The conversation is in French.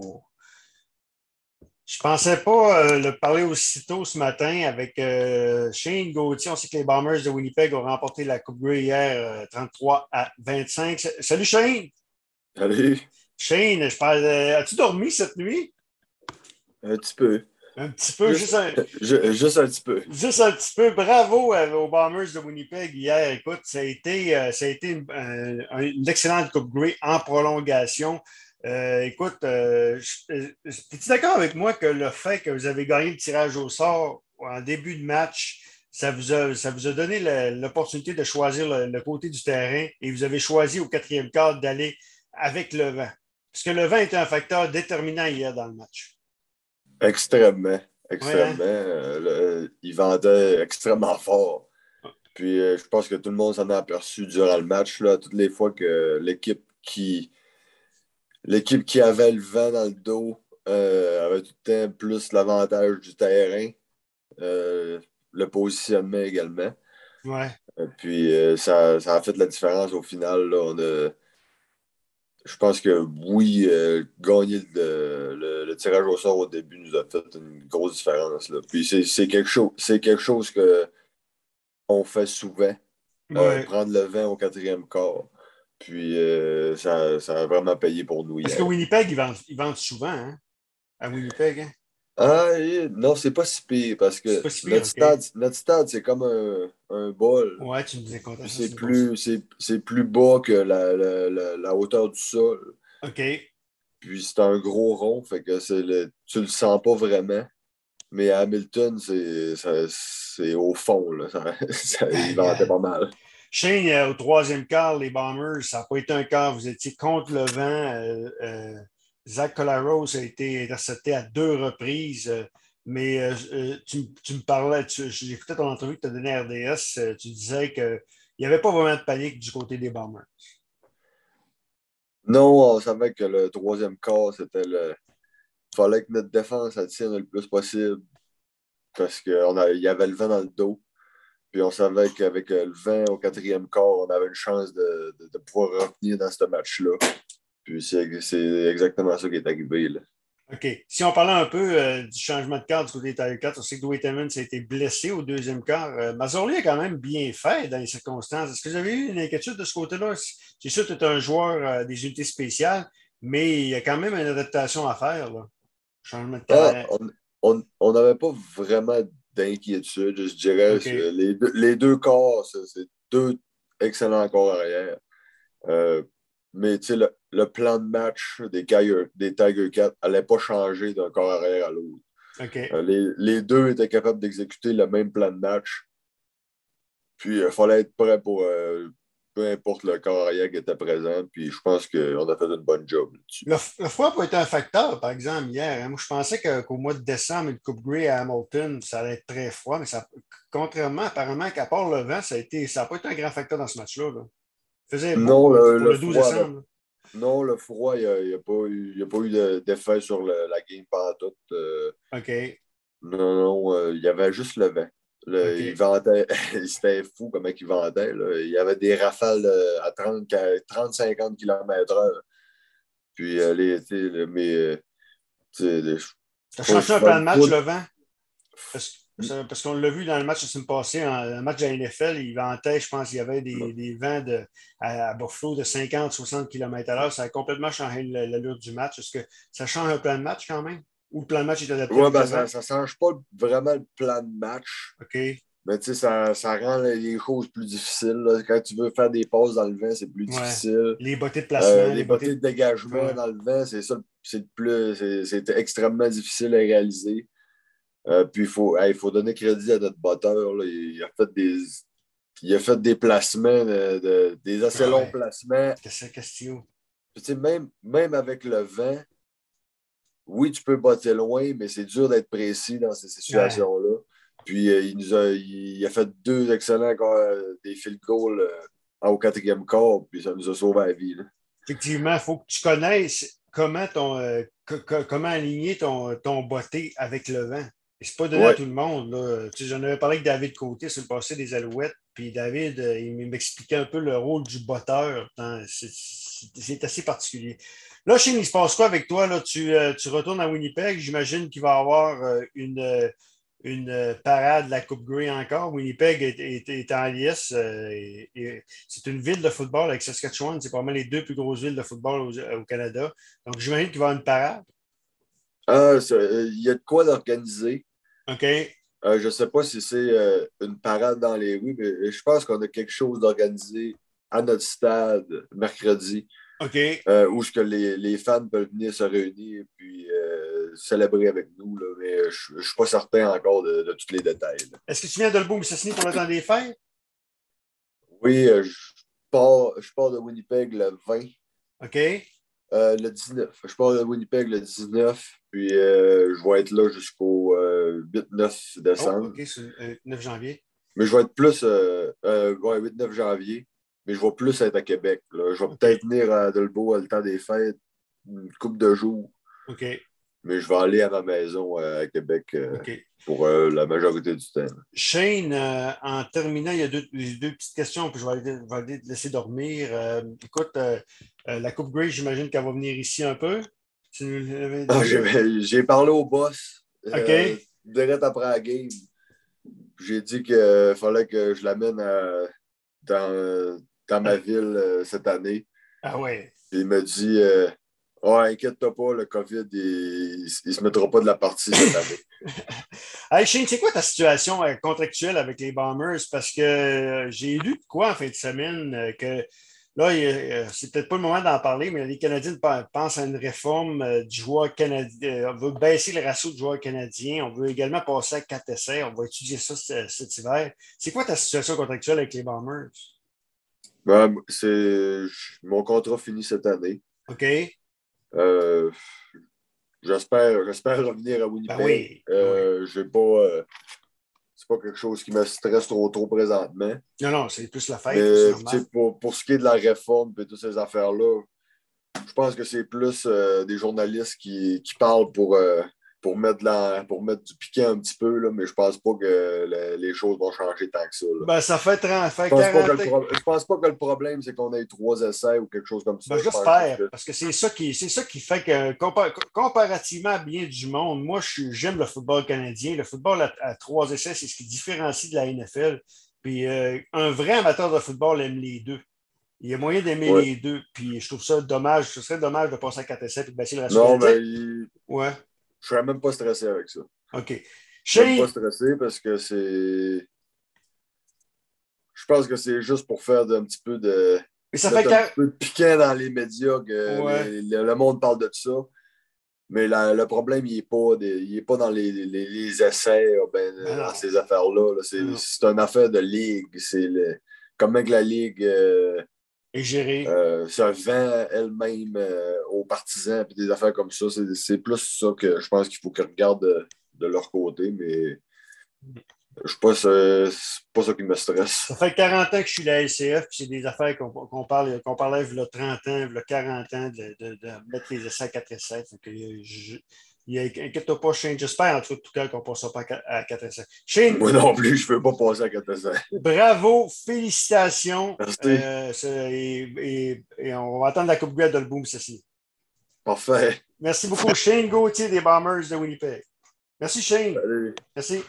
pour. Je ne pensais pas euh, le parler aussitôt ce matin avec euh, Shane Gauthier. On sait que les Bombers de Winnipeg ont remporté la Coupe Grey hier 33 à 25. Salut Shane! Salut! Shane, je parle. As-tu dormi cette nuit? Un petit peu. Un petit peu, juste, un, juste, un petit peu. Juste un petit peu. Bravo aux Bombers de Winnipeg hier. Écoute, ça a été, euh, ça a été une, excellente Coupe Grey en prolongation. Euh, écoute, euh, es-tu d'accord avec moi que le fait que vous avez gagné le tirage au sort en début de match, ça vous a, ça vous a donné l'opportunité de choisir le, côté du terrain et vous avez choisi au quatrième quart d'aller avec le vent? Parce que le vent était un facteur déterminant hier dans le match. Extrêmement. Extrêmement. Euh, il vendait extrêmement fort. Puis euh, je pense que tout le monde s'en a aperçu durant le match, là, toutes les fois que l'équipe qui l'équipe qui avait le vent dans le dos euh, avait tout le temps plus l'avantage du terrain, le positionnement également. Ouais. puis ça, ça, a fait la différence au final. Là, on a, je pense que oui, euh, gagner le, tirage au sort au début nous a fait une grosse différence. Là. Puis c'est quelque chose, c'est quelque chose que on fait souvent. Euh, prendre le vent au quatrième quart. Puis euh, ça, a vraiment payé pour nous. Parce que Winnipeg, ils vendent, souvent, hein? À Winnipeg, hein? Ah, non, c'est pas si pire parce que notre, stade, notre, stade, c'est comme un, un, bol. Ouais, tu me disais C'est plus, c'est plus bas que la, la, la, hauteur du sol. OK. Puis c'est un gros rond, fait que le, tu le sens pas vraiment. Mais à Hamilton, c'est au fond. Là. Ça, ça, il vendait pas mal. Shane, euh, au troisième quart, les Bombers, ça n'a pas été un quart. Vous étiez contre le vent. Euh, euh, Zach Collaros a été intercepté à deux reprises. Mais euh, tu, me parlais, j'écoutais ton entrevue que tu as donnée à RDS, tu disais qu'il n'y avait pas vraiment de panique du côté des Bombers. Non, on savait que le troisième quart, c'était le. Il fallait que notre défense tienne le plus possible parce qu'il y avait le vent dans le dos. Puis on savait qu'avec le vent au quatrième quart, on avait une chance de, de pouvoir revenir dans ce match-là. Puis c'est exactement ça qui est arrivé. Là. OK. Si on parlait un peu euh, du changement de cadre du côté des Tiger 4, on sait que Dwight Evans a été blessé au deuxième quart. Euh, Mazorli a quand même bien fait dans les circonstances. Est-ce que vous avez eu une inquiétude de ce côté-là? C'est sûr que tu es un joueur euh, des unités spéciales, mais il y a quand même une adaptation à faire. Là. Changement de cadre. Ah, on n'avait pas vraiment d'inquiétude, je dirais. Les, deux, les deux corps, c'est deux excellents corps arrière. mais tu sais, le plan de match des Tiger, des Tiger Cats n'allait pas changer d'un corps arrière à l'autre. Euh, les, deux étaient capables d'exécuter le même plan de match. Puis il fallait être prêt pour euh, peu importe le corps arrière qui était présent. Puis je pense qu'on a fait une bonne job là-dessus. Le, froid peut être un facteur, par exemple, hier. Hein. Moi, je pensais qu'au mois de décembre, le Coupe Grey à Hamilton, ça allait être très froid. Mais ça, contrairement, apparemment, qu'à part le vent, ça n'a pas été un grand facteur dans ce match-là. Faisait non, le, 12 décembre. Non, le froid, il n'y a, pas eu, a pas eu d'effet sur la game pendant tout. Euh. OK. Non, non, euh, il y avait juste le vent. Il vendait, c'était fou comment il vendait. Il y avait des rafales euh, à 30-50 km/h. Puis, les, mais. Ça change un peu de match, le vent? Parce qu'on l'a vu dans le match la semaine passée, le match de la NFL, il ventait, je pense qu'il y avait des, vents de, à, Buffalo de 50-60 km h Ça a complètement changé l'allure du match. Est-ce que ça change un plan de match quand même? Ou le plan de match est adapté? Oui, ben ça ne change pas vraiment le plan de match. OK. Mais tu sais, ça, ça, rend les choses plus difficiles. Quand tu veux faire des passes dans le vent, c'est plus difficile. Les bottées de placement. Euh, les, bottées de dégagement dans le vent, c'est ça. C'est plus. C'est extrêmement difficile à réaliser. Euh, puis il faut, faut donner crédit à notre batteur. Il, a fait des, il a fait des placements, des assez longs placements. C'est question. même, même avec le vent, oui, tu peux botter loin, mais c'est dur d'être précis dans ces situations-là. Puis euh, il nous a, il, a fait deux excellents euh, des field goals au quatrième quart, puis ça nous a sauvé la vie. Effectivement, il faut que tu connaisses comment, ton, comment aligner ton, ton botté avec le vent. C'est pas donné à tout le monde. J'en avais parlé avec David Côté sur le passé des Alouettes. Puis David, euh, il m'expliquait un peu le rôle du botteur. C'est assez particulier. Là, Shane, il se passe quoi avec toi? Là? Tu, tu retournes à Winnipeg. J'imagine qu'il va y avoir une, une parade de la Coupe Grey encore. Winnipeg est, en liesse. c'est une ville de football avec Saskatchewan. C'est probablement les deux plus grosses villes de football au, Canada. Donc, j'imagine qu'il va y avoir une parade. Ah, il y a de quoi d'organiser. OK. Euh, je ne sais pas si c'est euh, une parade dans les rues, mais je pense qu'on a quelque chose d'organisé à notre stade mercredi. OK. Euh, où que les, les, fans peuvent venir se réunir et puis célébrer avec nous. Là, mais je ne suis pas certain encore de, tous les détails. Est-ce que tu viens de le Sassini pour le temps des fêtes? Oui, je pars, je pars de Winnipeg le 20. OK. Euh, le 19. Je pars de Winnipeg le 19, puis euh, je vais être là jusqu'au 8-9 euh, décembre. OK, c'est 9 janvier. Mais je vais être plus, ouais, 8-9 janvier, mais je vais plus être à Québec. Là. Je vais peut-être venir à Delbo à le temps des fêtes, une couple de jours. OK. Mais je vais aller à ma maison à Québec. OK pour euh, la majorité du temps. Shane, euh, en terminant, il y a deux, petites questions, puis je vais aller, te laisser dormir. Euh, écoute, la Coupe Grey, j'imagine qu'elle va venir ici un peu. Ah, j'ai parlé au boss. OK. direct après la game. J'ai dit qu'il fallait que je l'amène dans, dans ma ville cette année. Ah ouais. il m'a dit Ouais, inquiète-toi pas, le COVID, il ne se mettra pas de la partie cette année. hey Shane, c'est quoi ta situation euh, contractuelle avec les Bombers? Parce que euh, j'ai lu de quoi en fin de semaine euh, que là, c'est peut-être pas le moment d'en parler, mais les Canadiens pensent à une réforme du joueur canadien. On veut baisser le ratio de joueurs canadiens. On veut également passer à 4 essais. On va étudier ça cet hiver. C'est quoi ta situation contractuelle avec les Bombers? Ben, c'est... Mon contrat finit cette année. OK. Euh, j'espère, j'espère revenir à Winnipeg. Ben oui. Euh, j'ai pas. Euh, c'est pas quelque chose qui me stresse trop trop présentement. Non, non, c'est plus la fête. pour, pour, ce qui est de la réforme et toutes ces affaires-là, je pense que c'est plus des journalistes qui, qui parlent pour, pour mettre, la, pour mettre du piquant un petit peu, là, mais je pense pas que les choses vont changer tant que ça. Ben, ça fait 30, fait je, pense 40... pas je pense pas que le problème, c'est qu'on ait trois essais ou quelque chose comme ça. Ben, J'espère, parce que c'est ça, qui, ça qui fait que, comparativement à bien du monde, moi, j'aime le football canadien. Le football à, trois essais, c'est ce qui différencie de la NFL. Puis euh, un vrai amateur de football aime les deux. Il y a moyen d'aimer les deux. Puis je trouve ça dommage. Ce serait dommage de passer à 4 essais et de baisser le ratio. Non, mais il... ouais. Je serais même pas stressé avec ça. OK. Je ne suis pas stressé parce que c'est. Je pense que c'est juste pour faire un petit peu de. Mais ça fait un peu de piquant dans les médias que le monde parle de ça. Mais le problème, il n'est pas, pas dans les, les, essais, ben, dans ces affaires-là. C'est une affaire de ligue. C'est comment que la ligue. Euh, et gérer. Euh, ça vend elle-même euh, aux partisans et des affaires comme ça. C'est plus ça que je pense qu'il faut qu'ils regardent de, leur côté, mais je pense c'est pas ça qui me stresse. Ça fait 40 ans que je suis la LCF, puis c'est des affaires qu'on parle, qu'on parlait il y a 30 ans, il y a 40 ans de, de, mettre les essais à 4 essais. Inquiète-toi pas, Shane. J'espère en tout cas qu'on ne passera pas à 4 essais. Shane. Moi non plus, je ne veux pas passer à 4 essais. Bravo, félicitations. Merci. Euh, et, on va attendre la Coupe Grey de le boom, ceci. Parfait. Merci beaucoup, Shane Gauthier des Bombers de Winnipeg. Merci, Shane. Salut. Merci.